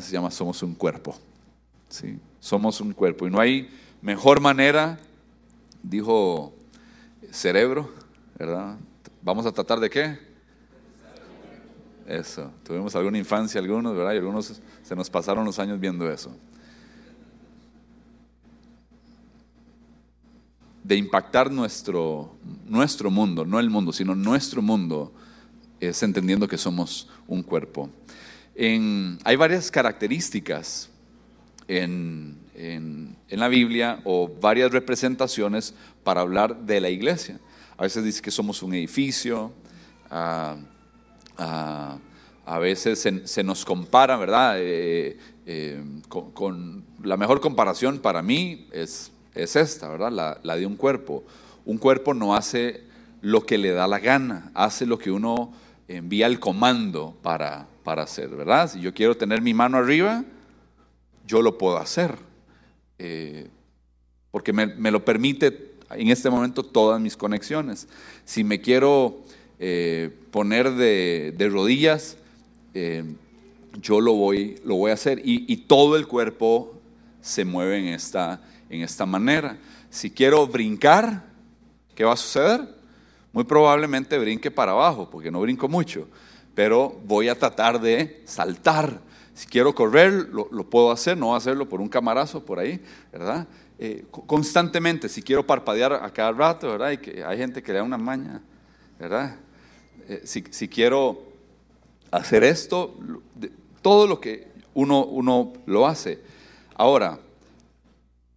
se llama Somos un cuerpo. ¿sí? Somos un cuerpo. Y no hay mejor manera, dijo cerebro, ¿verdad? Vamos a tratar de qué? Eso. Tuvimos alguna infancia, algunos, ¿verdad? Y algunos se nos pasaron los años viendo eso. De impactar nuestro, nuestro mundo, no el mundo, sino nuestro mundo, es entendiendo que somos un cuerpo. Hay varias características en, la Biblia o varias representaciones para hablar de la iglesia. A veces dice que somos un edificio, ah, a veces se, nos compara, ¿verdad? Eh, eh, con, la mejor comparación para mí es, es esta, ¿verdad? La, de un cuerpo. Un cuerpo no hace lo que le da la gana, hace lo que uno envía el comando para, para hacer, ¿verdad? Si yo quiero tener mi mano arriba, yo lo puedo hacer, eh, porque me, lo permite en este momento todas mis conexiones. Si me quiero eh, poner de, rodillas, eh, yo lo voy, lo voy a hacer y, todo el cuerpo se mueve en esta, en esta manera. Si quiero brincar, ¿qué va a suceder? Muy probablemente brinque para abajo, porque no brinco mucho, pero voy a tratar de saltar. Si quiero correr, lo, puedo hacer, no hacerlo por un camarazo por ahí, ¿verdad? Eh, constantemente, si quiero parpadear a cada rato, ¿verdad? Y que hay gente que le da una maña, ¿verdad? Eh, si, quiero hacer esto, todo lo que uno, uno lo hace. Ahora,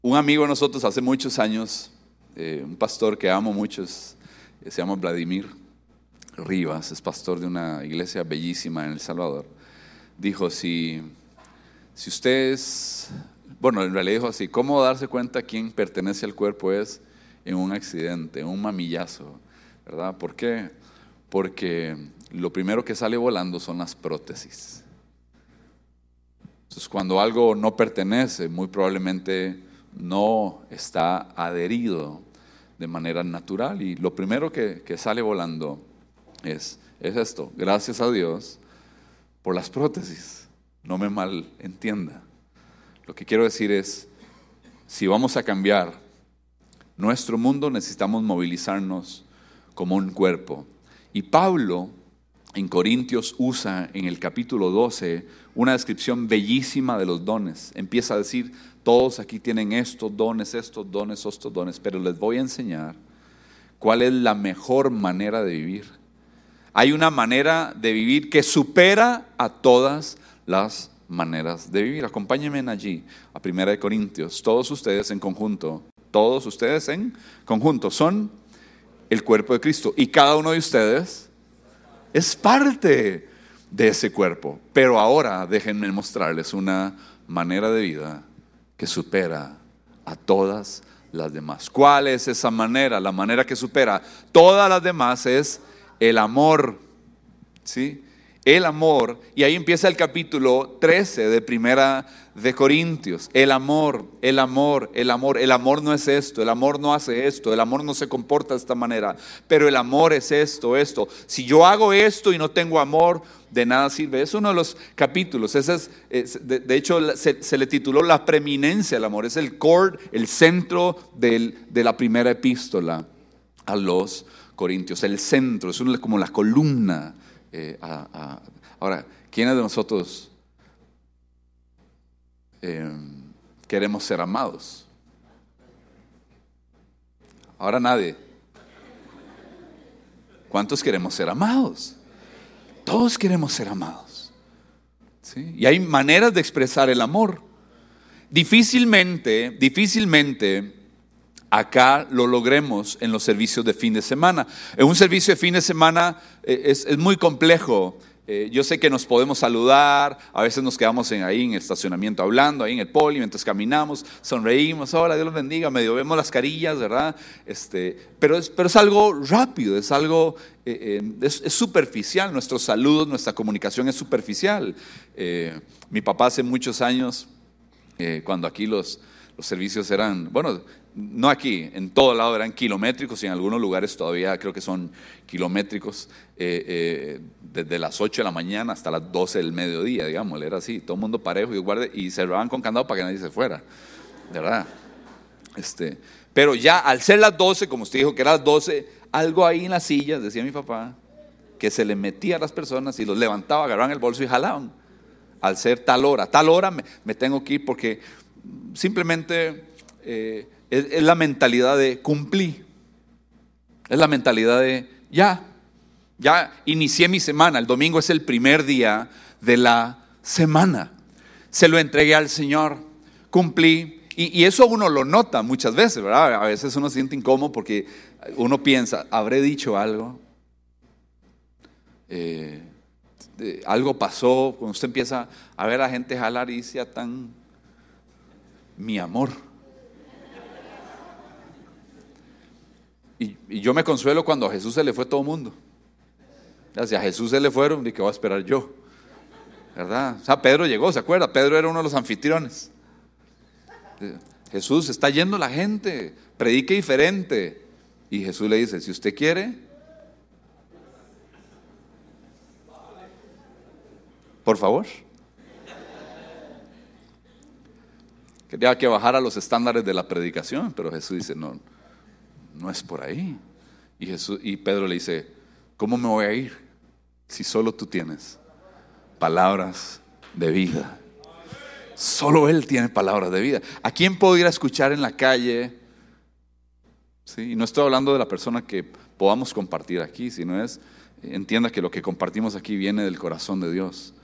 un amigo de nosotros hace muchos años, eh, un pastor que amo mucho, se llama Vladimir Rivas, es pastor de una iglesia bellísima en El Salvador, dijo, si, si ustedes, bueno, en realidad dijo así, ¿cómo darse cuenta quién pertenece al cuerpo es en un accidente, en un mamillazo? ¿Verdad? ¿Por qué? porque lo primero que sale volando son las prótesis. Entonces, cuando algo no pertenece, muy probablemente no está adherido de manera natural. Y lo primero que, sale volando es, es esto. Gracias a Dios por las prótesis. No me malentienda. Lo que quiero decir es, si vamos a cambiar nuestro mundo, necesitamos movilizarnos como un cuerpo y Pablo en Corintios usa en el capítulo 12 una descripción bellísima de los dones. Empieza a decir, todos aquí tienen estos dones, estos dones, estos dones, pero les voy a enseñar cuál es la mejor manera de vivir. Hay una manera de vivir que supera a todas las maneras de vivir. Acompáñenme allí, a Primera de Corintios. Todos ustedes en conjunto, todos ustedes en conjunto son el cuerpo de Cristo. Y cada uno de ustedes es parte de ese cuerpo. Pero ahora déjenme mostrarles una manera de vida que supera a todas las demás. ¿Cuál es esa manera? La manera que supera todas las demás es el amor. ¿Sí? El amor. Y ahí empieza el capítulo 13 de Primera de Corintios. El amor, el amor, el amor. El amor no es esto, el amor no hace esto, el amor no se comporta de esta manera. Pero el amor es esto, esto. Si yo hago esto y no tengo amor, de nada sirve. Es uno de los capítulos. Ese es, de, hecho, se, le tituló La preeminencia del amor. Es el core, el centro de la primera epístola a los Corintios. El centro, es como la columna. Eh, ahora, ¿quiénes de nosotros eh, queremos ser amados. Ahora nadie. ¿Cuántos queremos ser amados? Todos queremos ser amados. Y hay maneras de expresar el amor. Difícilmente, difícilmente acá lo logremos en los servicios de fin de semana. En un servicio de fin de semana eh, es, es muy complejo eh, yo sé que nos podemos saludar, a veces nos quedamos ahí en el estacionamiento hablando, ahí en el poli, mientras caminamos, sonreímos, hola, Dios los bendiga, medio vemos las carillas, ¿verdad? Este, pero, es, pero es algo rápido, es algo, eh, eh, es, superficial, nuestros saludos, nuestra comunicación es superficial. mi papá hace muchos años, cuando aquí los, los servicios eran, bueno, no aquí, en todo lado eran kilométricos y en algunos lugares todavía creo que son kilométricos, eh, eh, desde las 8 de la mañana hasta las 12 del mediodía, digamos, era así, todo el mundo parejo y, guarde, y cerraban con candado para que nadie se fuera, ¿verdad? Este, pero ya al ser las 12, como usted dijo que era las 12, algo ahí en las sillas, decía mi papá, que se le metía a las personas y los levantaba, agarraban el bolso y jalaban. Al ser tal hora, tal hora me, tengo que ir porque simplemente eh, es, la mentalidad de cumplir. Es la mentalidad de ya, ya inicié mi semana. El domingo es el primer día de la semana. Se lo entregué al Señor, cumplí. Y, eso uno lo nota muchas veces, ¿verdad? A veces uno se siente incómodo porque uno piensa, ¿habré dicho algo? Eh, algo pasó, cuando usted empieza a ver a gente jalar y dice, tan mi amor. Y, yo me consuelo cuando a Jesús se le fue todo el mundo. Si a Jesús se le fueron, ¿y qué voy a esperar yo? ¿Verdad? O sea, Pedro llegó, ¿se acuerda? Pedro era uno de los anfitriones. Jesús está yendo la gente, predique diferente. Y Jesús le dice, si usted quiere, por favor. Quería que bajara los estándares de la predicación, pero Jesús dice, no, no es por ahí. Y, Jesús, y Pedro le dice, ¿cómo me voy a ir si solo tú tienes palabras de vida? Solo Él tiene palabras de vida. ¿A quién puedo ir a escuchar en la calle? ¿Sí? Y no estoy hablando de la persona que podamos compartir aquí, sino es, entienda que lo que compartimos aquí viene del corazón de Dios.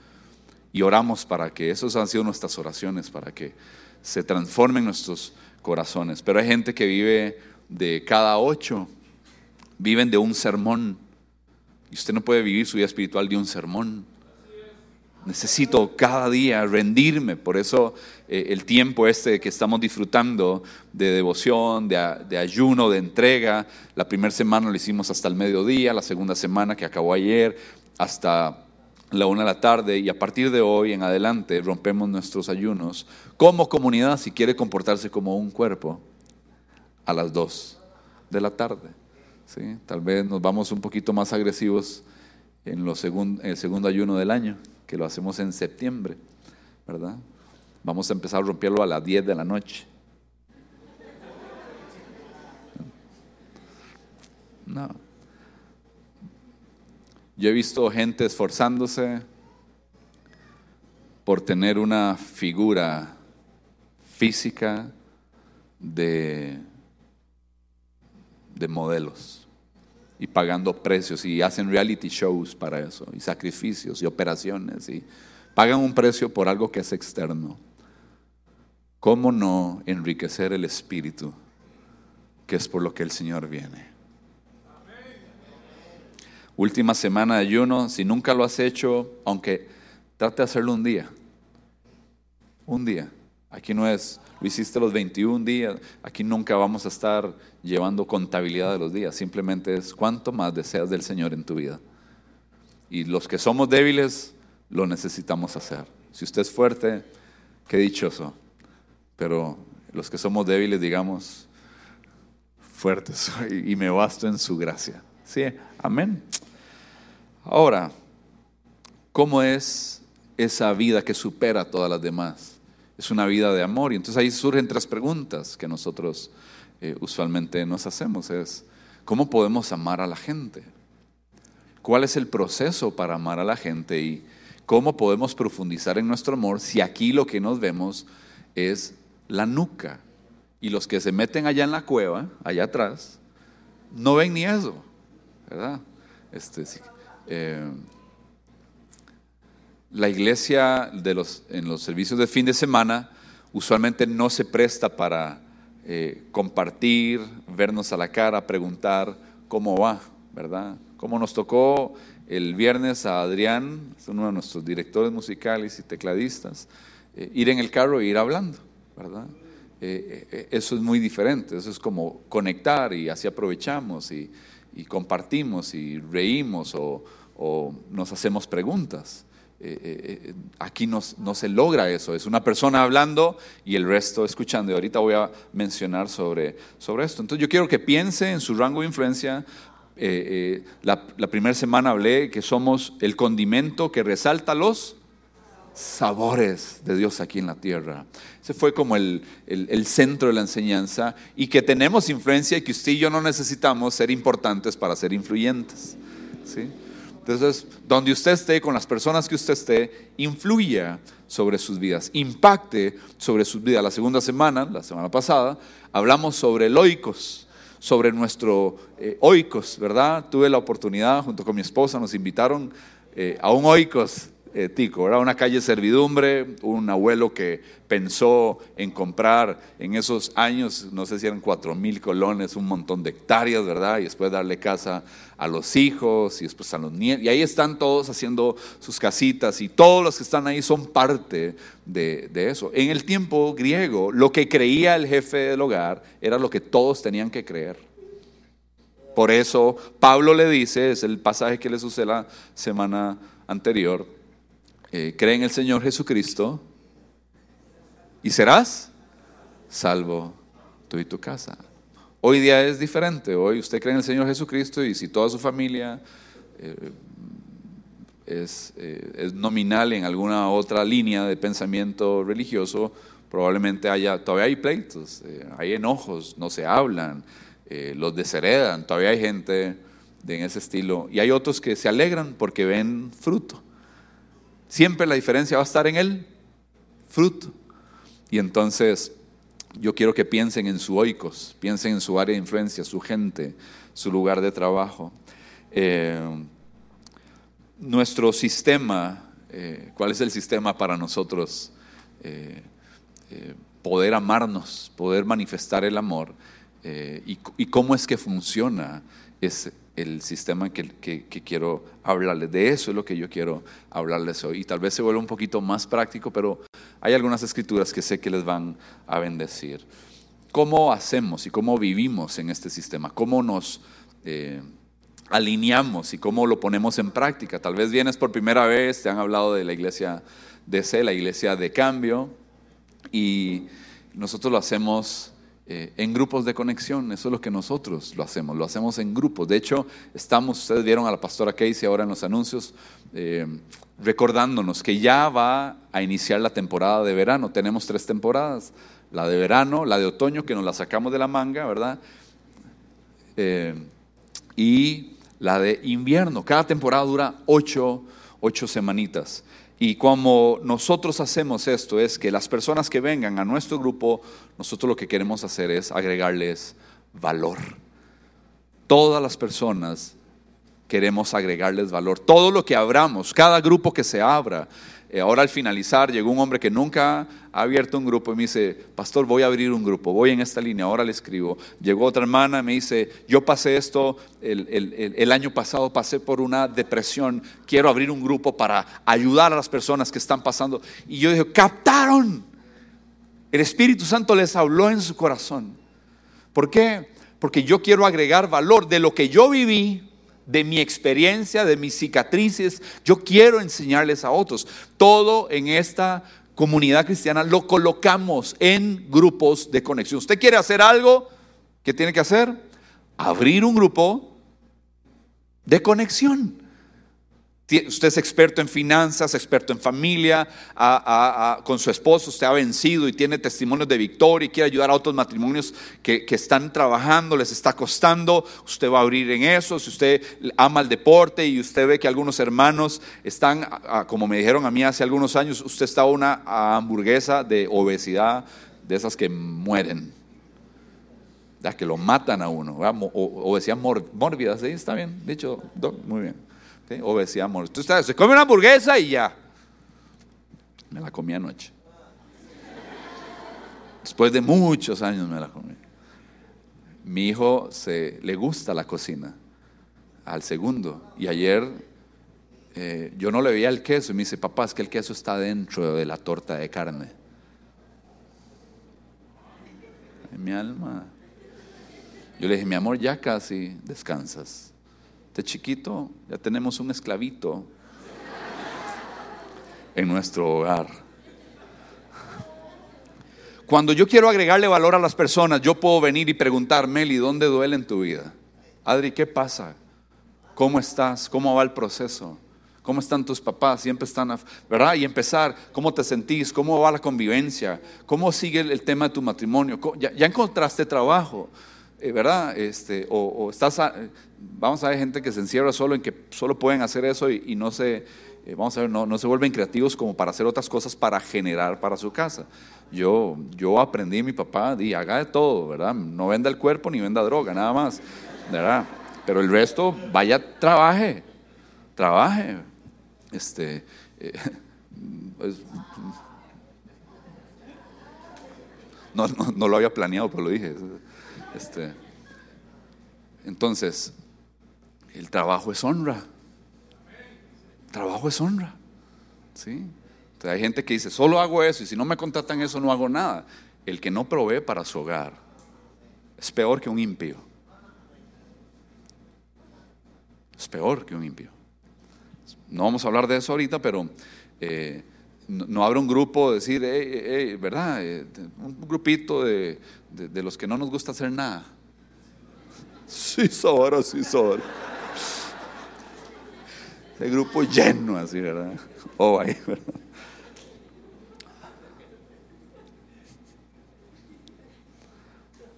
Y oramos para que, esas han sido nuestras oraciones, para que se transformen nuestros corazones. Pero hay gente que vive de cada ocho viven de un sermón. Y usted no puede vivir su vida espiritual de un sermón. Necesito cada día rendirme. Por eso eh, el tiempo este que estamos disfrutando de devoción, de, de ayuno, de entrega. La primera semana lo hicimos hasta el mediodía, la segunda semana que acabó ayer hasta la una de la tarde y a partir de hoy en adelante rompemos nuestros ayunos como comunidad si quiere comportarse como un cuerpo a las 2 de la tarde. ¿sí? Tal vez nos vamos un poquito más agresivos en, los el segundo ayuno del año, que lo hacemos en septiembre, ¿verdad? Vamos a empezar a romperlo a las 10 de la noche. No. Yo he visto gente esforzándose por tener una figura física de de modelos y pagando precios y hacen reality shows para eso y sacrificios y operaciones y pagan un precio por algo que es externo. ¿Cómo no enriquecer el espíritu, que es por lo que el Señor viene? Última semana de ayuno, si nunca lo has hecho, aunque trate de hacerlo un día, un día. Aquí no es lo hiciste los 21 días. Aquí nunca vamos a estar llevando contabilidad de los días. Simplemente es cuánto más deseas del Señor en tu vida. Y los que somos débiles, lo necesitamos hacer. Si usted es fuerte, qué dichoso. Pero los que somos débiles, digamos, fuertes y me basto en su gracia. Sí, amén. Ahora, ¿cómo es esa vida que supera a todas las demás? Es una vida de amor. Y entonces ahí surgen tres preguntas que nosotros eh, usualmente nos hacemos. Es, ¿cómo podemos amar a la gente? ¿Cuál es el proceso para amar a la gente? Y cómo podemos profundizar en nuestro amor si aquí lo que nos vemos es la nuca. Y los que se meten allá en la cueva, allá atrás, no ven ni eso, ¿verdad? Este, eh, la iglesia de los, en los servicios de fin de semana usualmente no se presta para eh, compartir, vernos a la cara, preguntar cómo va, ¿verdad? Cómo nos tocó el viernes a Adrián, uno de nuestros directores musicales y tecladistas, eh, ir en el carro e ir hablando, ¿verdad? Eh, eso es muy diferente, eso es como conectar y así aprovechamos y, compartimos y reímos o nos hacemos preguntas. Eh, aquí no, no, se logra eso. Es una persona hablando y el resto escuchando. Y ahorita voy a mencionar sobre, sobre esto. Entonces yo quiero que piense en su rango de influencia. la, la primera semana hablé que somos el condimento que resalta los sabores de Dios aquí en la tierra. Ese fue como el, centro de la enseñanza y que tenemos influencia y que usted y yo no necesitamos ser importantes para ser influyentes. ¿sí? Entonces, donde usted esté, con las personas que usted esté, influya sobre sus vidas, impacte sobre sus vidas. La segunda semana, la semana pasada, hablamos sobre el oikos, sobre nuestro eh, oikos, ¿verdad? Tuve la oportunidad, junto con mi esposa, nos invitaron eh, a un oikos eh, tico, ¿verdad? Una calle servidumbre, un abuelo que pensó en comprar en esos años, no sé si eran cuatro mil colones, un montón de hectáreas, ¿verdad? Y después darle casa a los hijos y después a los nietos. Y ahí están todos haciendo sus casitas y todos los que están ahí son parte de, de eso. En el tiempo griego, lo que creía el jefe del hogar era lo que todos tenían que creer. Por eso Pablo le dice, es el pasaje que les usé la semana anterior, eh, cree en el Señor Jesucristo y serás salvo tú y tu casa. Hoy día es diferente. Hoy usted cree en el Señor Jesucristo y si toda su familia eh, es, eh, es, nominal en alguna otra línea de pensamiento religioso, probablemente haya, todavía hay pleitos, hay enojos, no se hablan, los desheredan, todavía hay gente de, en ese estilo. Y hay otros que se alegran porque ven fruto. Siempre la diferencia va a estar en el fruto. Y entonces yo quiero que piensen en su oikos, piensen en su área de influencia, su gente, su lugar de trabajo. Eh, nuestro sistema, eh, ¿cuál es el sistema para nosotros? Eh, poder amarnos, poder manifestar el amor y, y, cómo es que funciona ese, el sistema que, quiero hablarles. De eso es lo que yo quiero hablarles hoy. Y tal vez se vuelva un poquito más práctico, pero hay algunas escrituras que sé que les van a bendecir. ¿Cómo hacemos y cómo vivimos en este sistema? ¿Cómo nos eh, alineamos y cómo lo ponemos en práctica? Tal vez vienes por primera vez, te han hablado de la iglesia de C, la iglesia de cambio, y nosotros lo hacemos eh, en grupos de conexión. Eso es lo que nosotros lo hacemos, lo hacemos en grupos. De hecho, estamos, ustedes vieron a la pastora Casey ahora en los anuncios, eh, recordándonos que ya va a iniciar la temporada de verano. Tenemos tres temporadas, la de verano, la de otoño, que nos la sacamos de la manga, ¿verdad? Eh, y la de invierno. Cada temporada dura ocho, ocho semanitas. Y como nosotros hacemos esto es que las personas que vengan a nuestro grupo, nosotros lo que queremos hacer es agregarles valor. Todas las personas queremos agregarles valor. Todo lo que abramos, cada grupo que se abra, ahora al finalizar llegó un hombre que nunca ha abierto un grupo y me dice, pastor, voy a abrir un grupo, voy en esta línea, ahora le escribo. Llegó otra hermana me dice, yo pasé esto, el, año pasado pasé por una depresión, quiero abrir un grupo para ayudar a las personas que están pasando. Y yo dije, captaron. El Espíritu Santo les habló en su corazón. ¿Por qué? Porque yo quiero agregar valor de lo que yo viví de mi experiencia, de mis cicatrices. Yo quiero enseñarles a otros. Todo en esta comunidad cristiana lo colocamos en grupos de conexión. Usted quiere hacer algo, ¿qué tiene que hacer? Abrir un grupo de conexión. Usted es experto en finanzas, experto en familia, con su esposo usted ha vencido y tiene testimonios de victoria y quiere ayudar a otros matrimonios que, están trabajando, les está costando, usted va a abrir en eso. Si usted ama el deporte y usted ve que algunos hermanos están, como me dijeron a mí hace algunos años, usted está una hamburguesa de obesidad, de esas que mueren, que lo matan a uno, obesidad mórbida, ¿sí? ¿Está bien? Dicho, muy bien. Obesidad amor. Tú se come una hamburguesa y ya. Me la comí anoche. Después de muchos años me la comí. Mi hijo se, le gusta la cocina. Al segundo. Y ayer eh, yo no le veía el queso y me dice, papá, es que el queso está dentro de la torta de carne. En mi alma. Yo le dije, mi amor, ya casi descansas chiquito ya tenemos un esclavito. en nuestro hogar. Cuando yo quiero agregarle valor a las personas, yo puedo venir y preguntar, Meli, ¿dónde duele en tu vida? Adri, ¿qué pasa? ¿Cómo estás? ¿Cómo va el proceso? ¿Cómo están tus papás? Siempre están, ¿verdad? Y empezar, ¿cómo te sentís? ¿Cómo va la convivencia? ¿Cómo sigue el tema de tu matrimonio? ¿Ya, encontraste trabajo? Eh, ¿Verdad? Este, o, estás, vamos a ver gente que se encierra solo en que solo pueden hacer eso y, no se, eh, vamos a ver, no, no, se vuelven creativos como para hacer otras cosas para generar para su casa. Yo, yo aprendí, mi papá, di, haga de todo, ¿verdad? No venda el cuerpo ni venda droga, nada más, ¿verdad? Pero el resto, vaya, trabaje, trabaje, este, eh, pues, no, no, lo había planeado, pero lo dije. Este, entonces, el trabajo es honra. trabajo es honra. ¿Sí? hay gente que dice, solo hago eso y si no me contratan eso no hago nada. El que no provee para su hogar es peor que un impío. Es peor que un impío. No vamos a hablar de eso ahorita, pero eh, no, habrá un grupo, decir, ¿verdad? Eh, un grupito de, los que no nos gusta hacer nada. Sí, ahora sí, ahora. El grupo lleno así, ¿verdad? Oh, ahí, ¿verdad?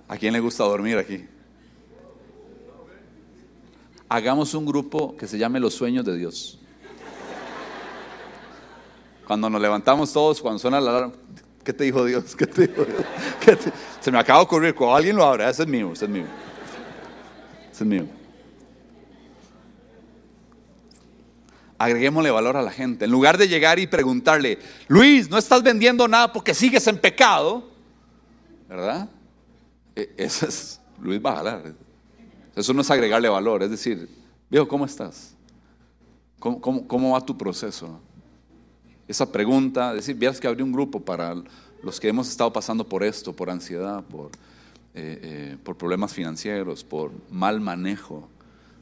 ¿A quién le gusta dormir aquí? Hagamos un grupo que se llame Los Sueños de Dios. Cuando nos levantamos todos, cuando suena la alarma, ¿qué te dijo Dios? ¿Qué te dijo Dios? Se me acaba de ocurrir, cuando alguien lo abra, ese es mío, ese es mío. Ese es mío. Agreguémosle valor a la gente. En lugar de llegar y preguntarle, Luis, no estás vendiendo nada porque sigues en pecado, ¿verdad? E, eso es Luis Bajalar. Eso no es agregarle valor, es decir, viejo, ¿cómo estás? ¿Cómo, cómo va tu proceso? Esa pregunta, decir, vieras que abrí un grupo para los que hemos estado pasando por esto, por ansiedad, por, eh, eh, por problemas financieros, por mal manejo.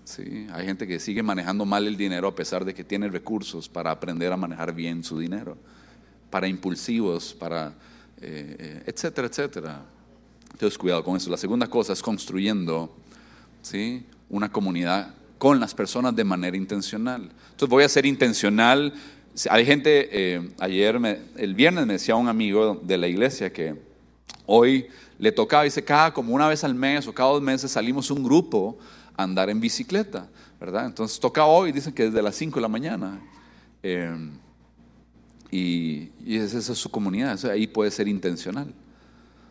¿sí? Hay gente que sigue manejando mal el dinero a pesar de que tiene recursos para aprender a manejar bien su dinero, para impulsivos, para, eh, etcétera, etcétera. Entonces, cuidado con eso. La segunda cosa es construyendo ¿sí? una comunidad con las personas de manera intencional. Entonces voy a ser intencional hay gente, eh, ayer, el viernes me decía un amigo de la iglesia que hoy le tocaba, dice, cada como una vez al mes o cada dos meses salimos un grupo a andar en bicicleta, ¿verdad? Entonces toca hoy, dicen que desde las 5 de la mañana. Eh, y, esa es su comunidad, ahí puede ser intencional.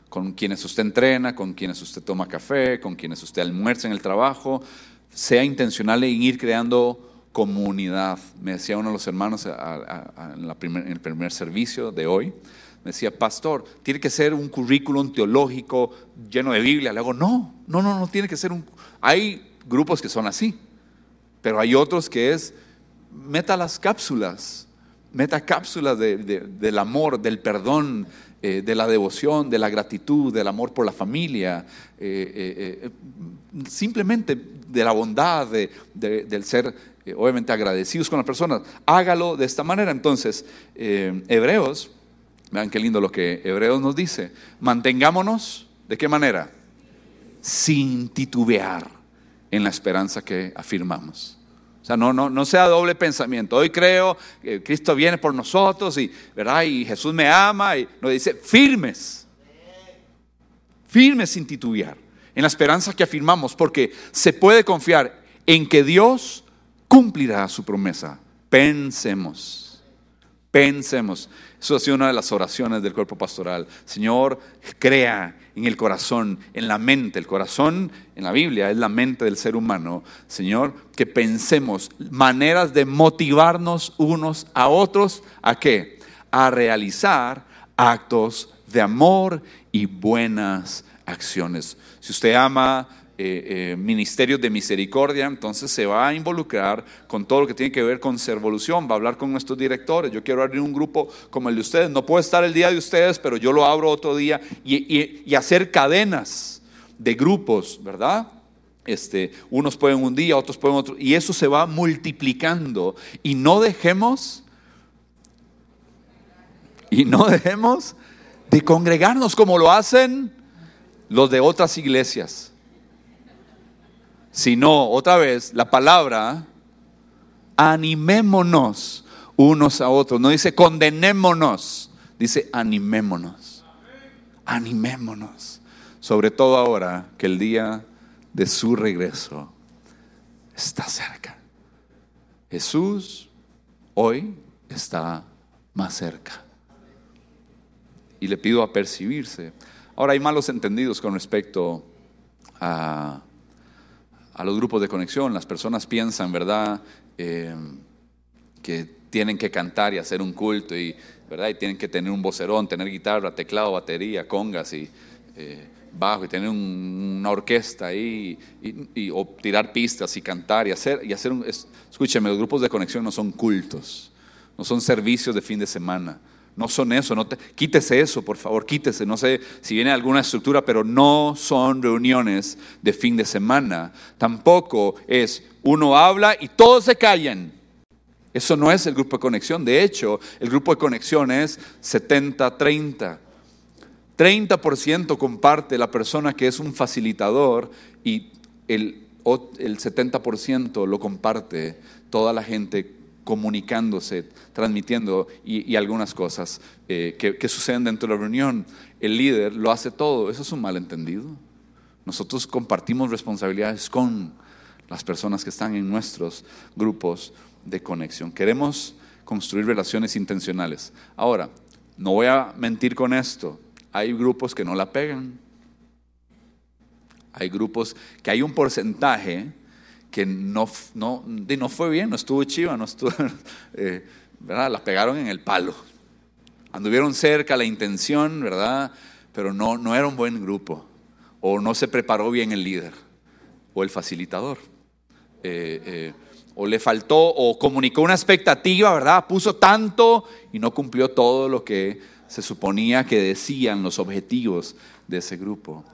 Con quienes usted entrena, con quienes usted toma café, con quienes usted almuerza en el trabajo, sea intencional en ir creando comunidad. Me decía uno de los hermanos en, el primer servicio de hoy, me decía, pastor, tiene que ser un currículum teológico lleno de Biblia. Le digo, no, no, no, no tiene que ser un... Hay grupos que son así, pero hay otros que es, meta las cápsulas, meta cápsulas del amor, del perdón, eh, de la devoción, de la gratitud, del amor por la familia, eh, eh, simplemente de la bondad, del ser eh, obviamente agradecidos con las personas. Hágalo de esta manera. Entonces, eh, Hebreos, vean qué lindo lo que Hebreos nos dice. Mantengámonos, ¿de qué manera? Sin titubear en la esperanza que afirmamos. O sea, no, no, no sea doble pensamiento. Hoy creo que Cristo viene por nosotros y, ¿verdad? y Jesús me ama y nos dice firmes. Firmes sin titubear. En la esperanza que afirmamos, porque se puede confiar en que Dios cumplirá su promesa. Pensemos, pensemos. Eso ha sido una de las oraciones del cuerpo pastoral. Señor, crea en el corazón, en la mente. El corazón en la Biblia es la mente del ser humano. Señor, que pensemos maneras de motivarnos unos a otros. ¿A qué? A realizar actos de amor y buenas acciones. Si usted ama eh, eh, ministerios de misericordia, entonces se va a involucrar con todo lo que tiene que ver con servolución, va a hablar con nuestros directores, yo quiero abrir un grupo como el de ustedes, no puedo estar el día de ustedes, pero yo lo abro otro día y, hacer cadenas de grupos, ¿verdad? Este, unos pueden un día, otros pueden otro, y eso se va multiplicando y no dejemos Y no dejemos de congregarnos como lo hacen los de otras iglesias. Sino, otra vez, la palabra, animémonos unos a otros. No dice condenémonos, dice animémonos. Animémonos. Sobre todo ahora que el día de su regreso está cerca. Jesús hoy está más cerca. Y le pido a percibirse. Ahora hay malos entendidos con respecto a, a los grupos de conexión. Las personas piensan, ¿verdad?, eh, que tienen que cantar y hacer un culto y, ¿verdad? y tienen que tener un vocerón, tener guitarra, teclado, batería, congas y eh, bajo y tener una orquesta ahí y, o tirar pistas y cantar y hacer, y hacer un... escúcheme, los grupos de conexión no son cultos, no son servicios de fin de semana. No son eso, no te, quítese eso, por favor, quítese. No sé si viene alguna estructura, pero no son reuniones de fin de semana. Tampoco es uno habla y todos se callan. Eso no es el grupo de conexión. De hecho, el grupo de conexión es 70-30. 30% comparte la persona que es un facilitador y el, el 70% lo comparte toda la gente comunicándose, transmitiendo y, algunas cosas eh, que, suceden dentro de la reunión. El líder lo hace todo. Eso es un malentendido. Nosotros compartimos responsabilidades con las personas que están en nuestros grupos de conexión. Queremos construir relaciones intencionales. Ahora, no voy a mentir con esto hay grupos que no la pegan. Hay grupos que hay un porcentaje que no, no, no fue bien, no estuvo chiva, no estuvo, eh, ¿verdad? La pegaron en el palo. Anduvieron cerca la intención, ¿verdad? Pero no, no era un buen grupo. O no se preparó bien el líder o el facilitador. Eh, eh, o le faltó o comunicó una expectativa, ¿verdad? Puso tanto y no cumplió todo lo que se suponía que decían los objetivos de ese grupo.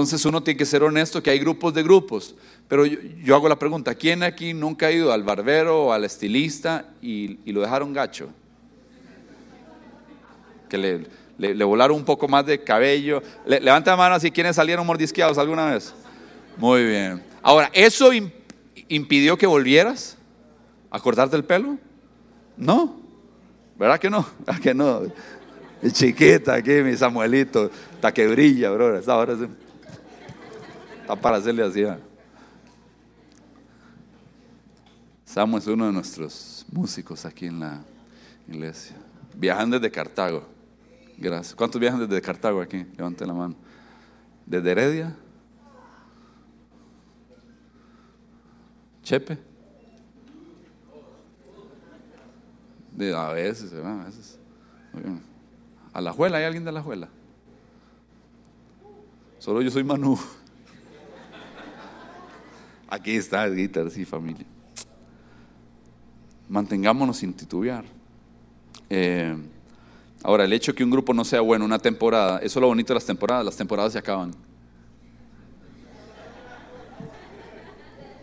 Entonces uno tiene que ser honesto que hay grupos de grupos, pero yo, hago la pregunta, ¿quién aquí nunca ha ido al barbero o al estilista y, lo dejaron gacho? Que le, volaron un poco más de cabello. levanta la mano así, ¿quiénes salieron mordisqueados alguna vez? Muy bien. Ahora, ¿eso impidió que volvieras a cortarte el pelo? No. ¿Verdad que no? ¿Verdad que no? chiquita aquí, mi Samuelito, hasta que brilla, bro. Esta hora está para hacerle así. Samuel es uno de nuestros músicos aquí en la iglesia. Viajan desde Cartago. Gracias. ¿Cuántos viajan desde Cartago aquí? Levanten la mano. ¿Desde Heredia? ¿Chepe? A veces, a veces. ¿A la juela? ¿Hay alguien de la juela? Solo yo soy Manu. Aquí está Guitar, sí, familia. Mantengámonos sin titubear. Eh, ahora, el hecho que un grupo no sea bueno una temporada, eso es lo bonito de las temporadas, las temporadas se acaban.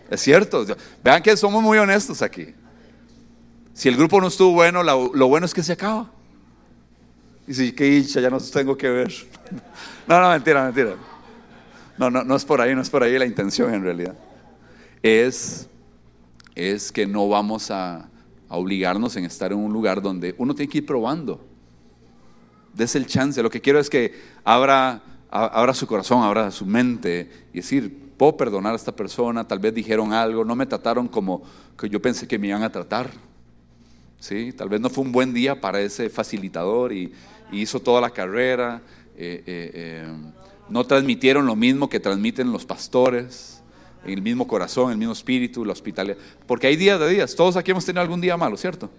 Es cierto, vean que somos muy honestos aquí. Si el grupo no estuvo bueno, lo bueno es que se acaba. Y si, qué hincha, ya no tengo que ver. No, no, mentira, mentira. No, no, no es por ahí, no es por ahí la intención en realidad. Es, es que no vamos a, obligarnos en estar en un lugar donde uno tiene que ir probando. Des el chance. Lo que quiero es que abra, abra su corazón, abra su mente y decir, puedo perdonar a esta persona, tal vez dijeron algo, no me trataron como que yo pensé que me iban a tratar. ¿Sí? Tal vez no fue un buen día para ese facilitador y, hizo toda la carrera, eh, eh, eh, no transmitieron lo mismo que transmiten los pastores, el mismo corazón, el mismo espíritu, la hospitalidad, porque hay días de días, todos aquí hemos tenido algún día malo, ¿cierto?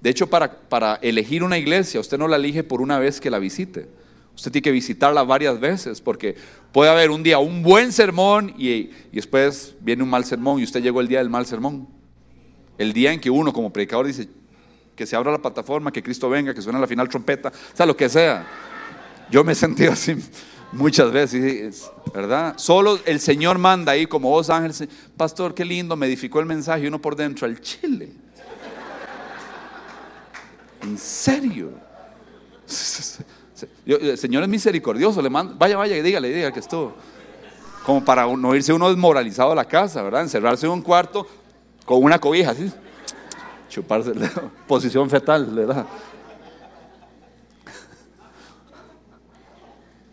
De hecho, para, para elegir una iglesia, usted no la elige por una vez que la visite, usted tiene que visitarla varias veces, porque puede haber un día un buen sermón y, y después viene un mal sermón y usted llegó el día del mal sermón. El día en que uno como predicador dice, que se abra la plataforma, que Cristo venga, que suene la final trompeta, o sea, lo que sea. Yo me he sentido así muchas veces, ¿verdad? Solo el Señor manda ahí como vos ángeles, pastor, qué lindo, me el mensaje uno por dentro, al chile. ¿En serio? el Señor es misericordioso, le manda, vaya, vaya, dígale, diga que estuvo. Como para no irse uno desmoralizado a la casa, ¿verdad? Encerrarse en un cuarto con una cobija, así. Chuparse, posición fetal, ¿verdad?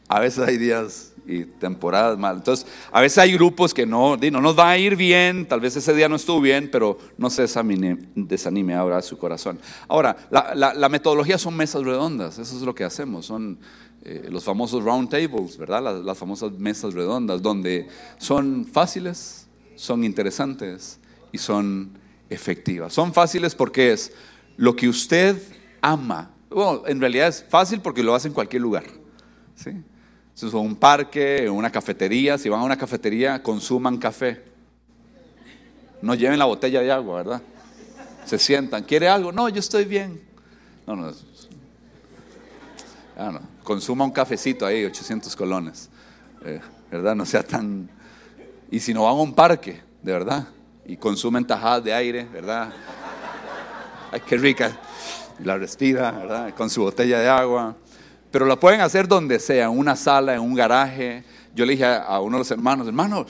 A veces hay días y temporadas mal. Entonces, a veces hay grupos que no, no nos va a ir bien, tal vez ese día no estuvo bien, pero no se desanime, desanime ahora su corazón. Ahora, la, metodología son mesas redondas, eso es lo que hacemos, son eh, los famosos round tables, ¿verdad? Las, las famosas mesas redondas, donde son fáciles, son interesantes y son efectivas. Son fáciles porque es lo que usted ama. Bueno, en realidad es fácil porque lo hace en cualquier lugar. ¿sí? Es un parque, una cafetería, si van a una cafetería, consuman café. No lleven la botella de agua, ¿verdad? Se sientan, ¿quiere algo? No, yo estoy bien. No, no. Ah. Consuma un cafecito ahí, 800 colones. Eh, ¿Verdad? No sea tan... Y si no van a un parque, de verdad, y consumen tajadas de aire, ¿verdad? Ay, qué rica. La respira, ¿verdad? Con su botella de agua. Pero la pueden hacer donde sea, en una sala, en un garaje. Yo le dije a, uno de los hermanos, hermano,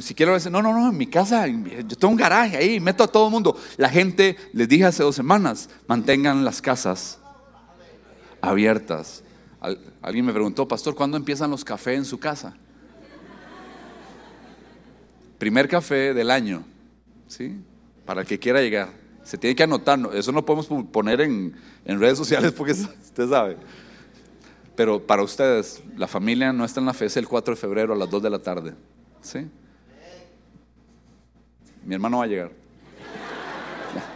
si quiero decir, no, no, no, en mi casa, yo tengo un garaje ahí, meto a todo el mundo. La gente, les dije hace dos semanas, mantengan las casas abiertas. alguien me preguntó, pastor, ¿cuándo empiezan los cafés en su casa? Primer café del año, ¿sí? Para el que quiera llegar. Se tiene que anotar, eso no podemos poner en, en redes sociales porque usted sabe. Pero para ustedes, la familia no está en la fe, es el 4 de febrero a las 2 de la tarde. ¿Sí? Mi hermano va a llegar.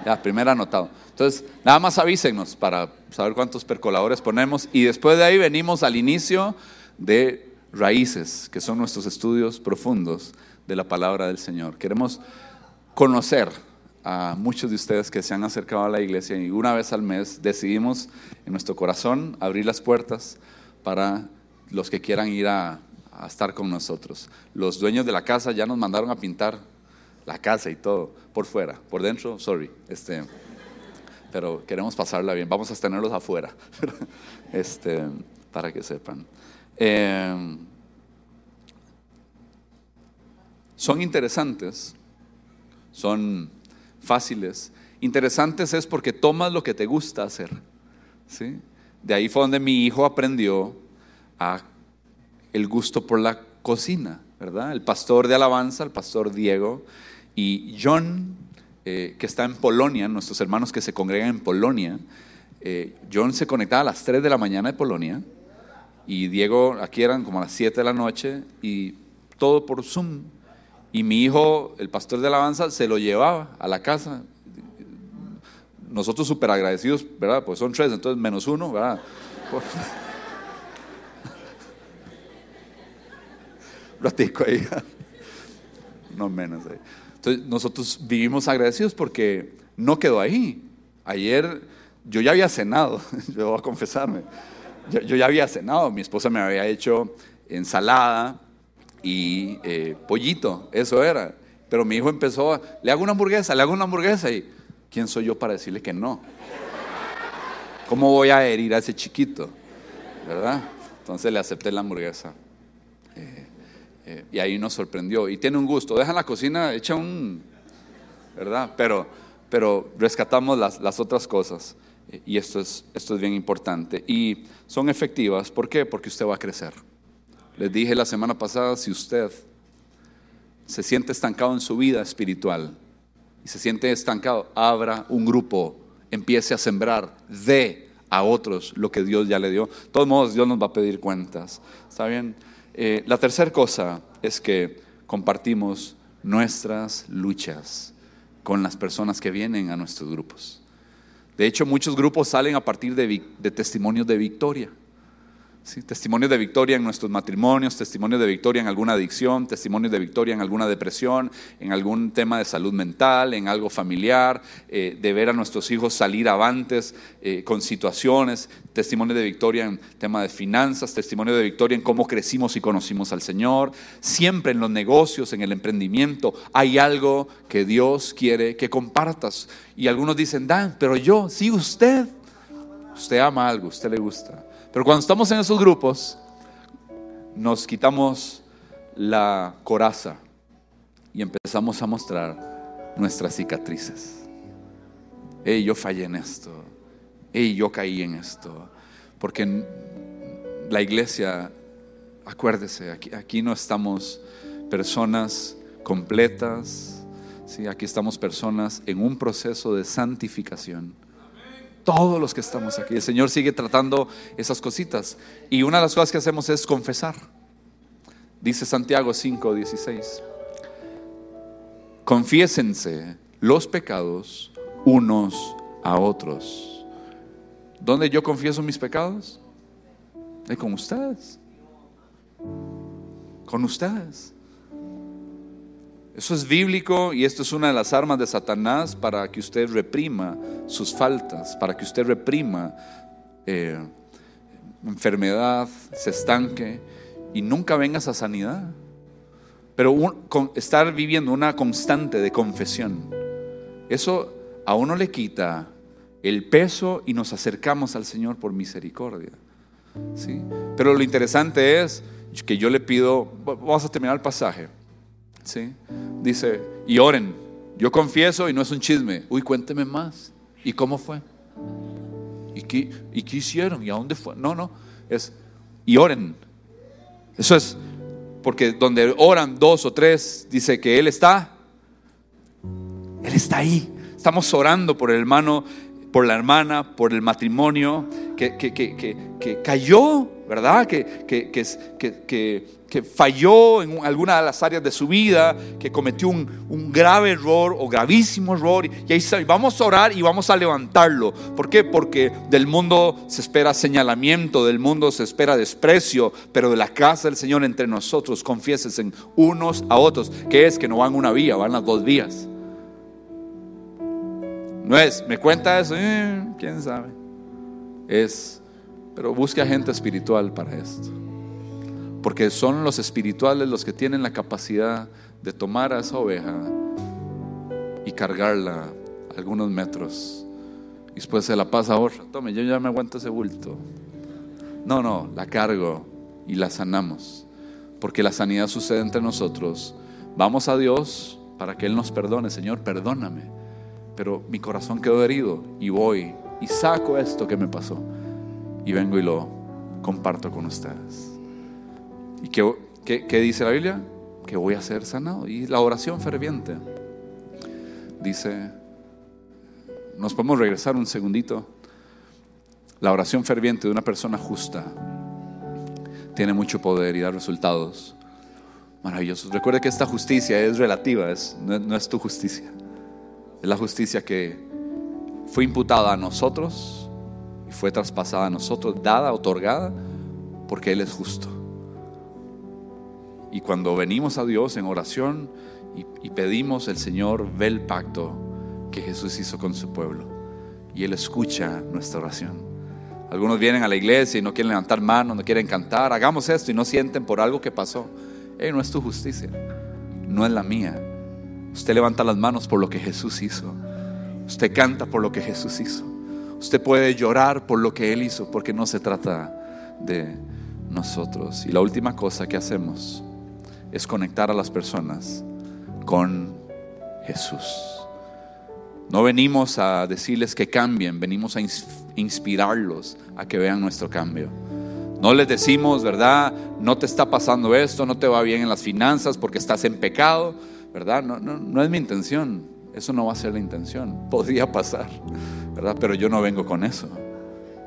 Ya, primero anotado. Entonces, nada más avísenos para saber cuántos percoladores ponemos. Y después de ahí venimos al inicio de raíces, que son nuestros estudios profundos de la palabra del Señor. Queremos conocer a muchos de ustedes que se han acercado a la iglesia y una vez al mes decidimos en nuestro corazón abrir las puertas para los que quieran ir a, estar con nosotros. Los dueños de la casa ya nos mandaron a pintar la casa y todo, por fuera, por dentro, sorry, este, pero queremos pasarla bien, vamos a tenerlos afuera, este, para que sepan. Em, son interesantes, son fáciles. Interesantes es porque tomas lo que te gusta hacer. ¿sí? De ahí fue donde mi hijo aprendió el gusto por la cocina, ¿verdad? El pastor de alabanza, el pastor Diego y John, eh, que está en Polonia, nuestros hermanos que se congregan en Polonia. Eh, John se conectaba a las 3 de la mañana de Polonia y Diego aquí eran como a las 7 de la noche y todo por Zoom. Y mi hijo, el pastor de alabanza, se lo llevaba a la casa nosotros súper agradecidos, ¿verdad? Pues son tres, entonces menos uno, ¿verdad? Platico ahí. No menos ahí. Entonces nosotros vivimos agradecidos porque no quedó ahí. Ayer yo ya había cenado, yo voy a confesarme. Yo, ya había cenado, mi esposa me había hecho ensalada y eh, pollito, eso era. Pero mi hijo empezó, le hago una hamburguesa, le hago una hamburguesa y ¿quién soy yo para decirle que no? ¿Cómo voy a herir a ese chiquito? ¿Verdad? Entonces le acepté la hamburguesa. Eh, eh, y ahí nos sorprendió. Y tiene un gusto. Deja la cocina, echa un... ¿Verdad? Pero, pero rescatamos las, las otras cosas. Y esto es, esto es bien importante. Y son efectivas. ¿Por qué? Porque usted va a crecer. Les dije la semana pasada, si usted se siente estancado en su vida espiritual, y se siente estancado, abra un grupo, empiece a sembrar, de a otros lo que Dios ya le dio. De todos modos, Dios nos va a pedir cuentas. ¿Está bien? Eh, la tercera cosa es que compartimos nuestras luchas con las personas que vienen a nuestros grupos. De hecho, muchos grupos salen a partir de testimonios de victoria. Testimonios de victoria en nuestros matrimonios, testimonios de victoria en alguna adicción, testimonios de victoria en alguna depresión, en algún tema de salud mental, en algo familiar, eh, de ver a nuestros hijos salir avantes eh, con situaciones, testimonios de victoria en tema de finanzas, testimonios de victoria en cómo crecimos y conocimos al Señor. Siempre en los negocios, en el emprendimiento, hay algo que Dios quiere que compartas. Y algunos dicen, Dan, pero yo, sí usted Usted ama algo, usted le gusta. Pero cuando estamos en esos grupos, nos quitamos la coraza y empezamos a mostrar nuestras cicatrices. Hey, yo fallé en esto. Hey, yo caí en esto. Porque la iglesia, acuérdese, aquí, no estamos personas completas, ¿sí? aquí estamos personas en un proceso de santificación. Todos los que estamos aquí, el Señor sigue tratando esas cositas. Y una de las cosas que hacemos es confesar. Dice Santiago 5, 16. Confiésense los pecados unos a otros. ¿Dónde yo confieso mis pecados? con ustedes. Con ustedes. Eso es bíblico y esto es una de las armas de Satanás para que usted reprima sus faltas, para que usted reprima eh, enfermedad, se estanque y nunca venga esa sanidad. Pero estar viviendo una constante de confesión, eso a uno le quita el peso y nos acercamos al Señor por misericordia. ¿sí? Pero lo interesante es que yo le pido, vamos a terminar el pasaje. Dice, y oren. Yo confieso y no es un chisme. Uy, cuénteme más. ¿Y cómo fue? ¿Y qué, ¿Y qué hicieron? ¿Y a dónde fue? No, no. Es, y oren. Eso es, porque donde oran dos o tres, dice que Él está. Él está ahí. Estamos orando por el hermano, por la hermana, por el matrimonio que, que, que, que cayó, ¿verdad? Que, que, que, que falló en alguna de las áreas de su vida, que cometió un, grave error o gravísimo error, y ahí vamos a orar y vamos a levantarlo. ¿Por qué? Porque del mundo se espera señalamiento, del mundo se espera desprecio, pero de la casa del Señor entre nosotros en unos a otros, que es que no van una vía, van las dos vías. No es, me cuenta eso, eh, quién sabe. Es, pero busque a gente espiritual para esto porque son los espirituales los que tienen la capacidad de tomar a esa oveja y cargarla algunos metros. Y después se la pasa a otra. Tome, yo ya me aguanto ese bulto. No, no, la cargo y la sanamos. Porque la sanidad sucede entre nosotros. Vamos a Dios para que Él nos perdone. Señor, perdóname. Pero mi corazón quedó herido y voy y saco esto que me pasó. Y vengo y lo comparto con ustedes. ¿Y qué, dice la Biblia? Que voy a ser sanado. Y la oración ferviente. Dice, nos podemos regresar un segundito. La oración ferviente de una persona justa tiene mucho poder y da resultados maravillosos. Recuerde que esta justicia es relativa, es, no es tu justicia. Es la justicia que fue imputada a nosotros y fue traspasada a nosotros, dada, otorgada, porque Él es justo. Y cuando venimos a Dios en oración y, pedimos, el Señor ve el pacto que Jesús hizo con su pueblo. Y Él escucha nuestra oración. Algunos vienen a la iglesia y no quieren levantar manos, no quieren cantar. Hagamos esto y no sienten por algo que pasó. Eh, no es tu justicia, no es la mía. Usted levanta las manos por lo que Jesús hizo. Usted canta por lo que Jesús hizo. Usted puede llorar por lo que Él hizo, porque no se trata de nosotros. Y la última cosa que hacemos es conectar a las personas con Jesús. No venimos a decirles que cambien, venimos a inspirarlos a que vean nuestro cambio. No les decimos, ¿verdad? No te está pasando esto, no te va bien en las finanzas porque estás en pecado, ¿verdad? No, no, es mi intención. Eso no va a ser la intención. Podría pasar, ¿verdad? Pero yo no vengo con eso.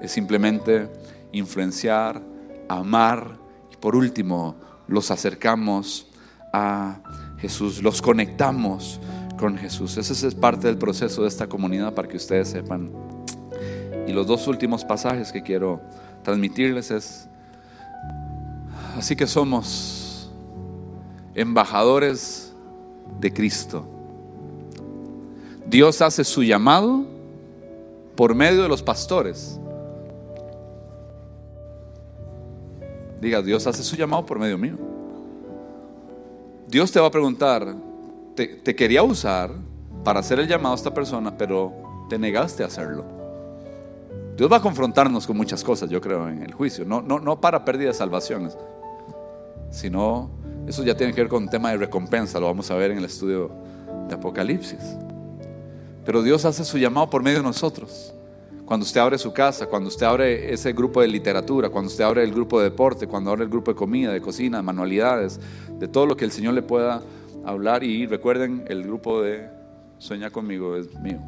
Es simplemente influenciar, amar y por último, los acercamos a Jesús, los conectamos con Jesús. Ese es parte del proceso de esta comunidad para que ustedes sepan. Y los dos últimos pasajes que quiero transmitirles es, así que somos embajadores de Cristo. Dios hace su llamado por medio de los pastores. Diga, Dios hace su llamado por medio mío. Dios te va a preguntar, te, quería usar para hacer el llamado a esta persona, pero te negaste a hacerlo. Dios va a confrontarnos con muchas cosas, yo creo, en el juicio. No, no, no para pérdida de salvaciones, sino eso ya tiene que ver con un tema de recompensa. Lo vamos a ver en el estudio de Apocalipsis. Pero Dios hace su llamado por medio de nosotros. Cuando usted abre su casa, cuando usted abre ese grupo de literatura, cuando usted abre el grupo de deporte, cuando abre el grupo de comida, de cocina, de manualidades, de todo lo que el Señor le pueda hablar. Y recuerden, el grupo de Sueña conmigo es mío.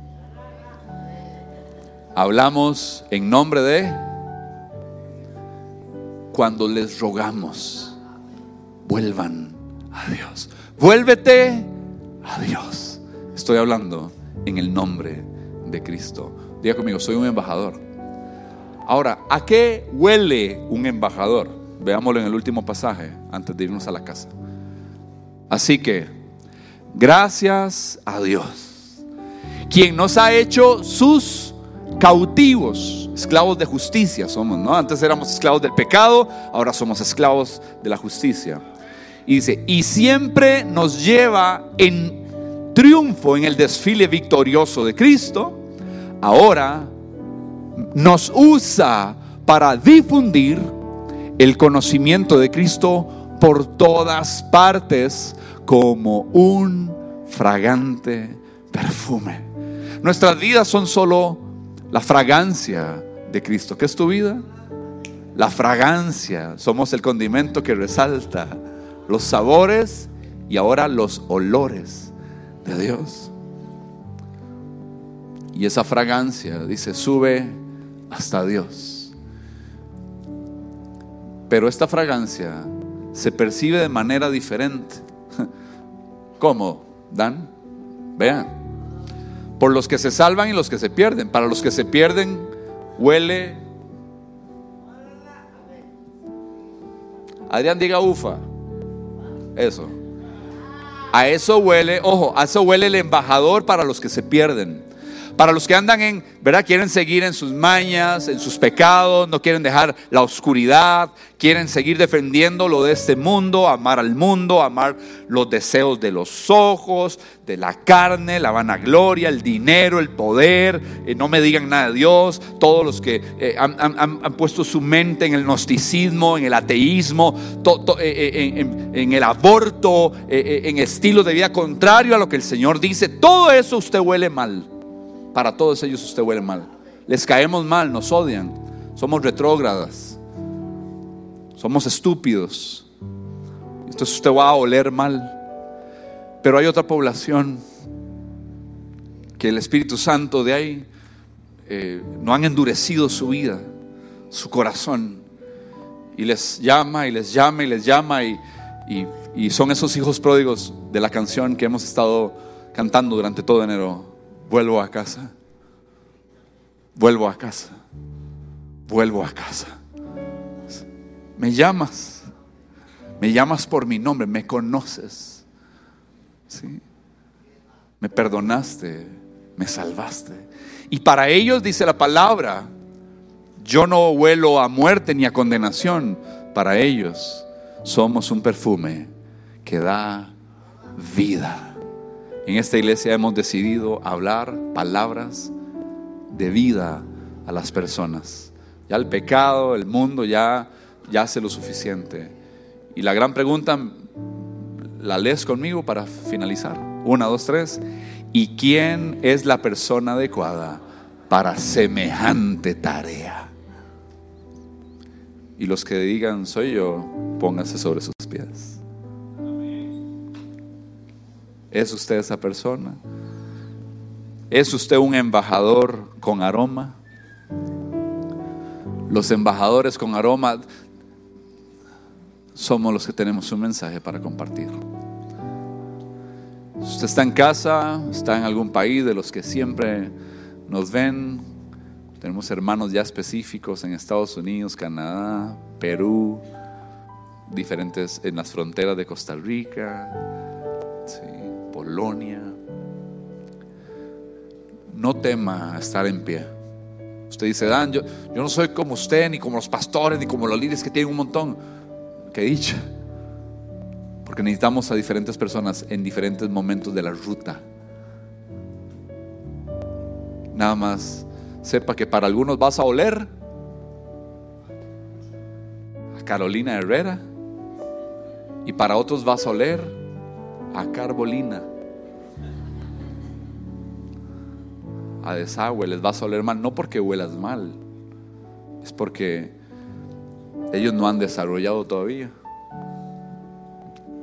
Hablamos en nombre de cuando les rogamos, vuelvan a Dios. Vuélvete a Dios. Estoy hablando en el nombre de Cristo. Diga conmigo, soy un embajador. Ahora, ¿a qué huele un embajador? Veámoslo en el último pasaje antes de irnos a la casa. Así que, gracias a Dios, quien nos ha hecho sus cautivos, esclavos de justicia somos, ¿no? Antes éramos esclavos del pecado, ahora somos esclavos de la justicia. Y dice, y siempre nos lleva en triunfo en el desfile victorioso de Cristo, ahora nos usa para difundir el conocimiento de Cristo por todas partes como un fragante perfume. Nuestras vidas son solo la fragancia de Cristo. ¿Qué es tu vida? La fragancia. Somos el condimento que resalta los sabores y ahora los olores de Dios. Y esa fragancia, dice, sube hasta Dios. Pero esta fragancia se percibe de manera diferente. ¿Cómo? Dan, vean. Por los que se salvan y los que se pierden. Para los que se pierden, huele. Adrián diga ufa. Eso. A eso huele, ojo, a eso huele el embajador para los que se pierden. Para los que andan en, ¿verdad? Quieren seguir en sus mañas, en sus pecados, no quieren dejar la oscuridad, quieren seguir defendiendo lo de este mundo, amar al mundo, amar los deseos de los ojos, de la carne, la vanagloria, el dinero, el poder. Eh, no me digan nada de Dios. Todos los que eh, han, puesto su mente en el gnosticismo, en el ateísmo, eh, en, en, el aborto, en estilo de vida contrario a lo que el Señor dice. Todo eso usted huele mal. Para todos ellos usted huele mal. Les caemos mal, nos odian. Somos retrógradas. Somos estúpidos. Entonces usted va a oler mal. Pero hay otra población que el Espíritu Santo de ahí eh, no han endurecido su vida, su corazón. Y les llama y les llama y les llama y, y son esos hijos pródigos de la canción que hemos estado cantando durante todo enero vuelvo a casa, vuelvo a casa, vuelvo a casa. Me llamas, me llamas por mi nombre, me conoces, ¿sí? me perdonaste, me salvaste. Y para ellos dice la palabra, yo no vuelo a muerte ni a condenación, para ellos somos un perfume que da vida. En esta iglesia hemos decidido hablar palabras de vida a las personas. Ya el pecado, el mundo ya, ya hace lo suficiente. Y la gran pregunta, la lees conmigo para finalizar. Una, dos, tres. ¿Y quién es la persona adecuada para semejante tarea? Y los que digan soy yo, pónganse sobre sus pies. ¿Es usted esa persona? ¿Es usted un embajador con aroma? Los embajadores con aroma somos los que tenemos un mensaje para compartir. Usted está en casa, está en algún país de los que siempre nos ven. Tenemos hermanos ya específicos en Estados Unidos, Canadá, Perú, diferentes en las fronteras de Costa Rica. Polonia. No tema estar en pie. Usted dice, Dan, yo, yo no soy como usted, ni como los pastores, ni como los líderes que tienen un montón. Que dicha. Porque necesitamos a diferentes personas en diferentes momentos de la ruta. Nada más sepa que para algunos vas a oler a Carolina Herrera y para otros vas a oler a Carbolina. A desagüe les vas a oler mal, no porque huelas mal, es porque ellos no han desarrollado todavía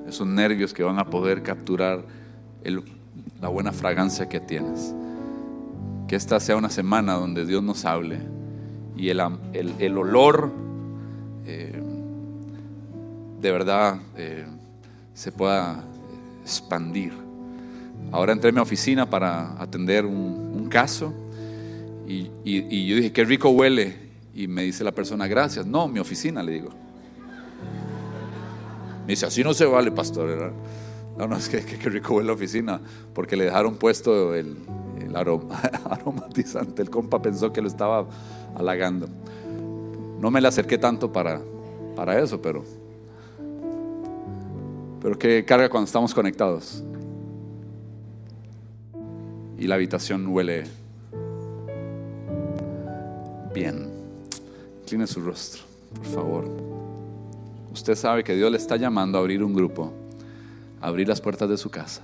esos nervios que van a poder capturar la buena fragancia que tienes. Que esta sea una semana donde Dios nos hable y el, olor eh, de verdad eh, se pueda expandir. Ahora entré a mi oficina para atender un, caso y, y yo dije, qué rico huele. Y me dice la persona, gracias. No, mi oficina, le digo. Me dice, así no se vale, pastor. No, no, es que, que, rico en la oficina, porque le dejaron puesto el, aromatizante. El compa pensó que lo estaba halagando. No me le acerqué tanto para, para eso, pero, pero qué carga cuando estamos conectados. Y la habitación huele bien. Incline su rostro, por favor. Usted sabe que Dios le está llamando a abrir un grupo, a abrir las puertas de su casa.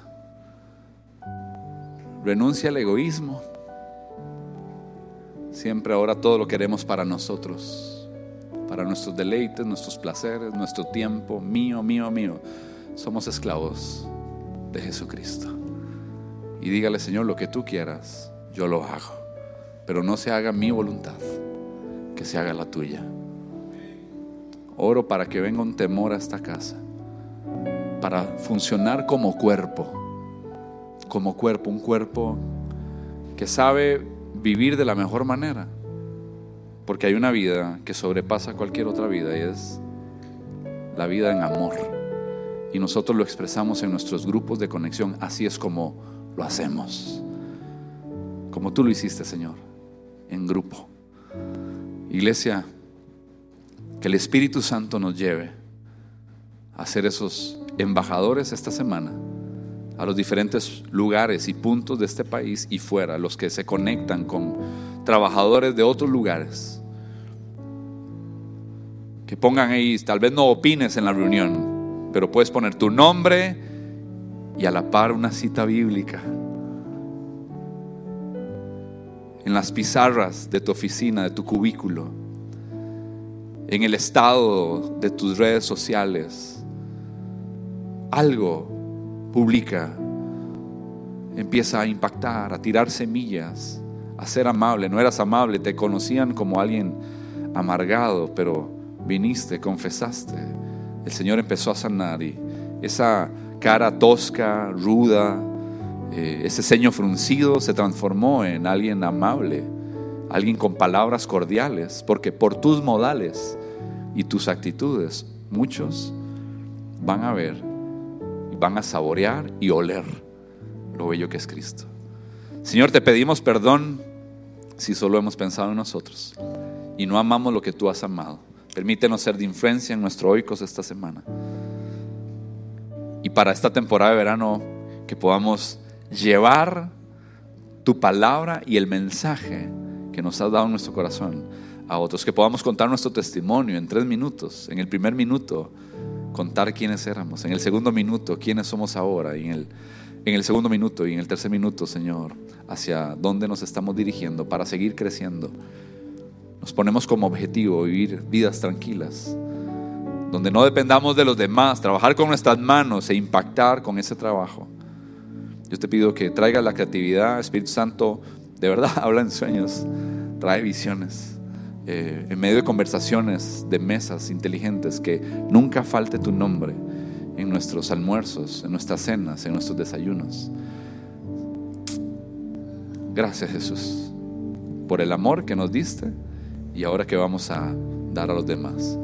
Renuncia al egoísmo. Siempre ahora todo lo queremos para nosotros, para nuestros deleites, nuestros placeres, nuestro tiempo, mío, mío, mío. Somos esclavos de Jesucristo. Y dígale, Señor, lo que tú quieras, yo lo hago. Pero no se haga mi voluntad, que se haga la tuya. Oro para que venga un temor a esta casa, para funcionar como cuerpo, como cuerpo, un cuerpo que sabe vivir de la mejor manera, porque hay una vida que sobrepasa cualquier otra vida y es la vida en amor. Y nosotros lo expresamos en nuestros grupos de conexión, así es como lo hacemos, como tú lo hiciste, Señor, en grupo. Iglesia, que el Espíritu Santo nos lleve a ser esos embajadores esta semana a los diferentes lugares y puntos de este país y fuera, los que se conectan con trabajadores de otros lugares. Que pongan ahí, tal vez no opines en la reunión, pero puedes poner tu nombre y a la par una cita bíblica. En las pizarras de tu oficina, de tu cubículo en el estado de tus redes sociales. Algo publica, empieza a impactar, a tirar semillas, a ser amable. No eras amable, te conocían como alguien amargado, pero viniste, confesaste. El Señor empezó a sanar y esa cara tosca, ruda, eh, ese ceño fruncido se transformó en alguien amable alguien con palabras cordiales, porque por tus modales y tus actitudes muchos van a ver, van a saborear y oler lo bello que es Cristo. Señor, te pedimos perdón si solo hemos pensado en nosotros y no amamos lo que tú has amado. Permítenos ser de influencia en nuestro oicos esta semana. Y para esta temporada de verano, que podamos llevar tu palabra y el mensaje que nos has dado en nuestro corazón a otros, que podamos contar nuestro testimonio en tres minutos, en el primer minuto contar quiénes éramos, en el segundo minuto quiénes somos ahora, y en el, en el segundo minuto y en el tercer minuto, Señor, hacia dónde nos estamos dirigiendo para seguir creciendo. Nos ponemos como objetivo vivir vidas tranquilas, donde no dependamos de los demás, trabajar con nuestras manos e impactar con ese trabajo. Yo te pido que traiga la creatividad, Espíritu Santo, de verdad habla en sueños, trae visiones. Eh, en medio de conversaciones, de mesas inteligentes, que nunca falte tu nombre en nuestros almuerzos, en nuestras cenas, en nuestros desayunos. Gracias Jesús por el amor que nos diste y ahora que vamos a dar a los demás.